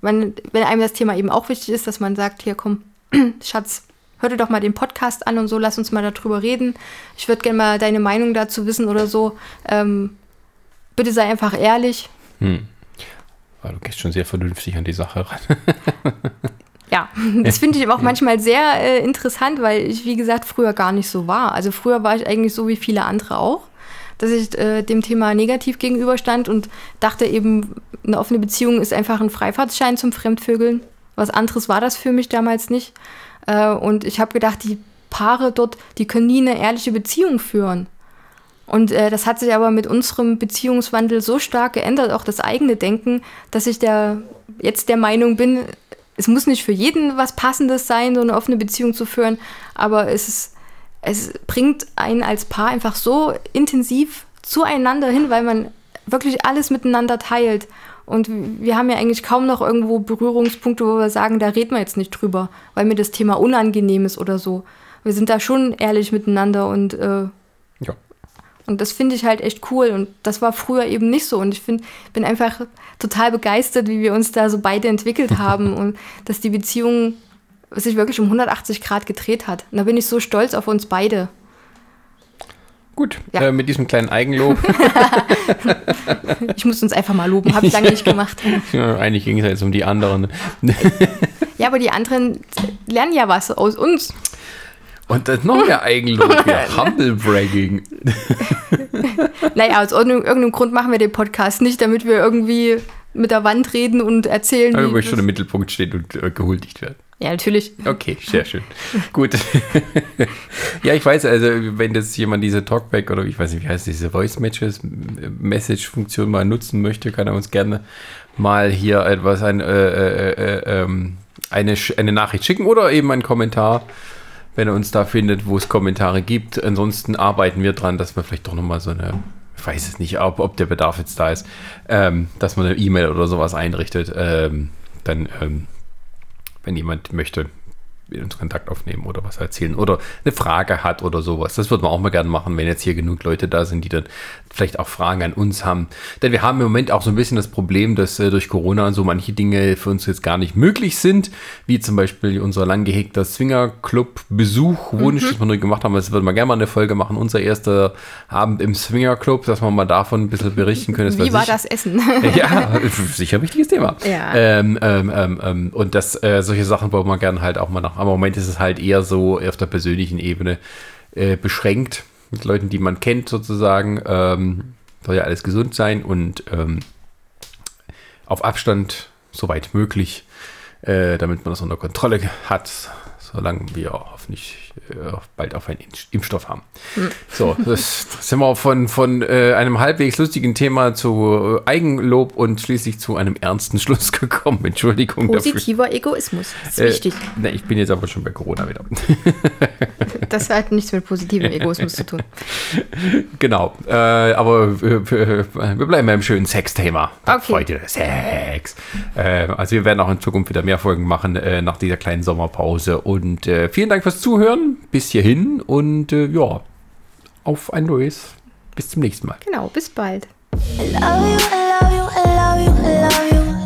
wenn, wenn einem das Thema eben auch wichtig ist, dass man sagt, hier komm, Schatz, hör dir doch mal den Podcast an und so, lass uns mal darüber reden. Ich würde gerne mal deine Meinung dazu wissen oder so. Ähm, bitte sei einfach ehrlich. Hm. Du gehst schon sehr vernünftig an die Sache ran. ja, das finde ich auch manchmal sehr äh, interessant, weil ich, wie gesagt, früher gar nicht so war. Also früher war ich eigentlich so wie viele andere auch dass ich äh, dem Thema negativ gegenüberstand und dachte eben, eine offene Beziehung ist einfach ein Freifahrtschein zum Fremdvögeln. Was anderes war das für mich damals nicht. Äh, und ich habe gedacht, die Paare dort, die können nie eine ehrliche Beziehung führen. Und äh, das hat sich aber mit unserem Beziehungswandel so stark geändert, auch das eigene Denken, dass ich der, jetzt der Meinung bin, es muss nicht für jeden was Passendes sein, so eine offene Beziehung zu führen, aber es, ist, es bringt einen als Paar einfach so intensiv zueinander hin, weil man wirklich alles miteinander teilt. Und wir haben ja eigentlich kaum noch irgendwo Berührungspunkte, wo wir sagen, da reden wir jetzt nicht drüber, weil mir das Thema unangenehm ist oder so. Wir sind da schon ehrlich miteinander und äh, ja. Und das finde ich halt echt cool. Und das war früher eben nicht so. Und ich find, bin einfach total begeistert, wie wir uns da so beide entwickelt haben und dass die Beziehung sich wirklich um 180 Grad gedreht hat. Und da bin ich so stolz auf uns beide. Gut, ja. äh, mit diesem kleinen Eigenlob. ich muss uns einfach mal loben, habe ich lange nicht gemacht. Ja, eigentlich ging es jetzt um die anderen. ja, aber die anderen lernen ja was aus uns. Und dann noch mehr Eigenlob, ja, Humble Bragging. naja, aus irgendeinem Grund machen wir den Podcast nicht, damit wir irgendwie mit der Wand reden und erzählen. Aber wie schon im Mittelpunkt steht und äh, gehuldigt wird. Ja, natürlich. Okay, sehr schön. Gut. ja, ich weiß, also wenn das jemand diese Talkback oder ich weiß nicht, wie heißt diese Voice Matches Message Funktion mal nutzen möchte, kann er uns gerne mal hier etwas ein, äh, äh, äh, ähm, eine, eine Nachricht schicken oder eben einen Kommentar, wenn er uns da findet, wo es Kommentare gibt. Ansonsten arbeiten wir dran, dass wir vielleicht doch nochmal so eine ich weiß es nicht, ob, ob der Bedarf jetzt da ist, ähm, dass man eine E-Mail oder sowas einrichtet. Ähm, dann ähm, wenn jemand möchte, mit uns Kontakt aufnehmen oder was erzählen oder eine Frage hat oder sowas. Das würde man auch mal gerne machen, wenn jetzt hier genug Leute da sind, die dann vielleicht auch Fragen an uns haben. Denn wir haben im Moment auch so ein bisschen das Problem, dass äh, durch Corona und so manche Dinge für uns jetzt gar nicht möglich sind, wie zum Beispiel unser lang gehegter Swingerclub-Besuch, Wunsch, mhm. das wir nur gemacht haben. Das würden wir gerne mal eine Folge machen. Unser erster Abend im Swingerclub, dass wir mal davon ein bisschen berichten können. Das wie war das Essen? ja, sicher ein wichtiges Thema. Ja. Ähm, ähm, ähm, ähm, und das, äh, solche Sachen wollen wir gerne halt auch mal nach aber im Moment ist es halt eher so auf der persönlichen Ebene äh, beschränkt mit Leuten, die man kennt sozusagen. Ähm, soll ja alles gesund sein und ähm, auf Abstand soweit möglich, äh, damit man das unter Kontrolle hat, solange wir hoffentlich äh, bald auf einen Impfstoff haben. Mhm. So, das, das, sind wir von, von äh, einem halbwegs lustigen Thema zu äh, Eigenlob und schließlich zu einem ernsten Schluss gekommen. Entschuldigung Positiver dafür. Egoismus, das ist äh, wichtig. Ne, ich bin jetzt aber schon bei Corona wieder. das hat nichts mit positivem Egoismus zu tun. Genau, äh, aber wir, wir, bleiben beim schönen Sexthema. Okay. Heute Sex. Äh, also wir werden auch in Zukunft wieder mehr Folgen machen nach dieser kleinen Sommerpause und vielen Dank fürs Zuhören bis hierhin und äh, ja, auf ein neues. Bis zum nächsten Mal. Genau, bis bald. I love you, I love you, I love you, I love you.